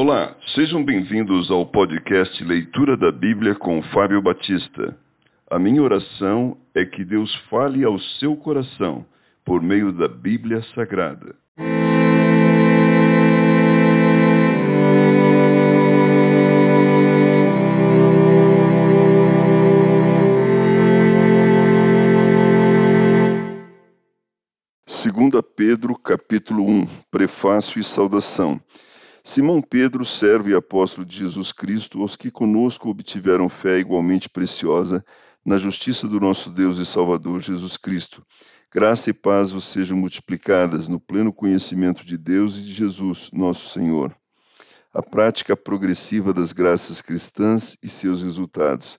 Olá, sejam bem-vindos ao podcast Leitura da Bíblia com Fábio Batista. A minha oração é que Deus fale ao seu coração por meio da Bíblia Sagrada. Segunda Pedro, capítulo 1, prefácio e saudação. Simão Pedro, servo e apóstolo de Jesus Cristo, aos que conosco obtiveram fé igualmente preciosa na justiça do nosso Deus e Salvador Jesus Cristo. Graça e paz vos sejam multiplicadas no pleno conhecimento de Deus e de Jesus, nosso Senhor. A prática progressiva das graças cristãs e seus resultados.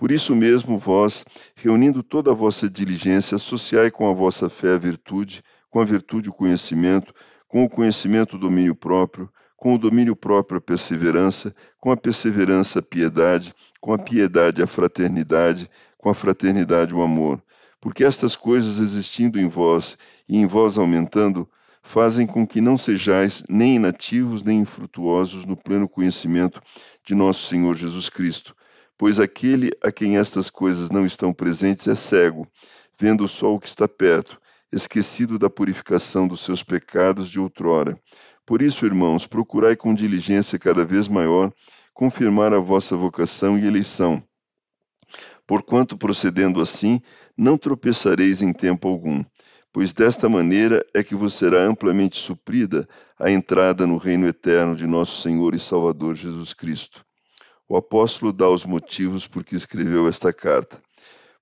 Por isso mesmo, vós, reunindo toda a vossa diligência, associai com a vossa fé a virtude, com a virtude o conhecimento, com o conhecimento o domínio próprio, com o domínio próprio a perseverança, com a perseverança a piedade, com a piedade a fraternidade, com a fraternidade o amor. Porque estas coisas existindo em vós e em vós aumentando, fazem com que não sejais nem inativos nem infrutuosos no pleno conhecimento de nosso Senhor Jesus Cristo pois aquele a quem estas coisas não estão presentes é cego, vendo só o que está perto, esquecido da purificação dos seus pecados de outrora. Por isso, irmãos, procurai com diligência cada vez maior confirmar a vossa vocação e eleição. Porquanto, procedendo assim, não tropeçareis em tempo algum, pois desta maneira é que vos será amplamente suprida a entrada no reino eterno de nosso Senhor e Salvador Jesus Cristo. O apóstolo dá os motivos por que escreveu esta carta.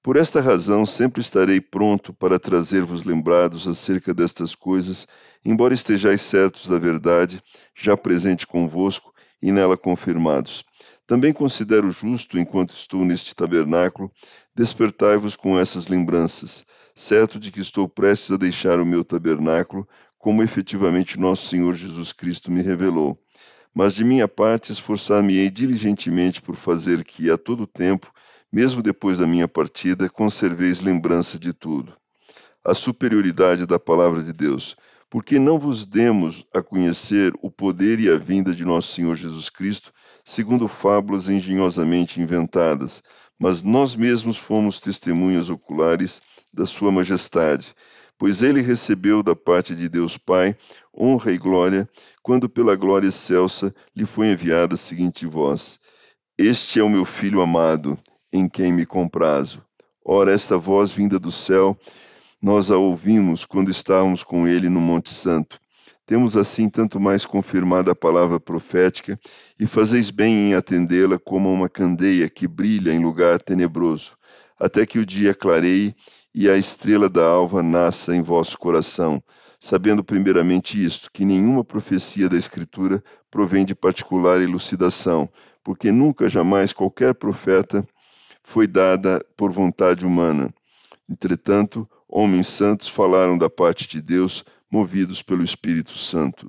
Por esta razão, sempre estarei pronto para trazer-vos lembrados acerca destas coisas, embora estejais certos da verdade, já presente convosco e nela confirmados. Também considero justo, enquanto estou neste tabernáculo, despertai-vos com essas lembranças, certo de que estou prestes a deixar o meu tabernáculo, como efetivamente nosso Senhor Jesus Cristo me revelou mas de minha parte esforçar-me-ei diligentemente por fazer que, a todo tempo, mesmo depois da minha partida, conserveis lembrança de tudo. A superioridade da palavra de Deus. Porque não vos demos a conhecer o poder e a vinda de nosso Senhor Jesus Cristo, segundo fábulas engenhosamente inventadas, mas nós mesmos fomos testemunhas oculares da Sua Majestade pois ele recebeu da parte de Deus Pai honra e glória, quando pela glória excelsa lhe foi enviada a seguinte voz: Este é o meu filho amado, em quem me comprazo. Ora, esta voz vinda do céu, nós a ouvimos quando estávamos com ele no Monte Santo. Temos assim tanto mais confirmada a palavra profética, e fazeis bem em atendê-la como uma candeia que brilha em lugar tenebroso, até que o dia clareie e a estrela da alva nasça em vosso coração, sabendo primeiramente isto, que nenhuma profecia da Escritura provém de particular elucidação, porque nunca jamais qualquer profeta foi dada por vontade humana. Entretanto, homens santos falaram da parte de Deus, movidos pelo Espírito Santo.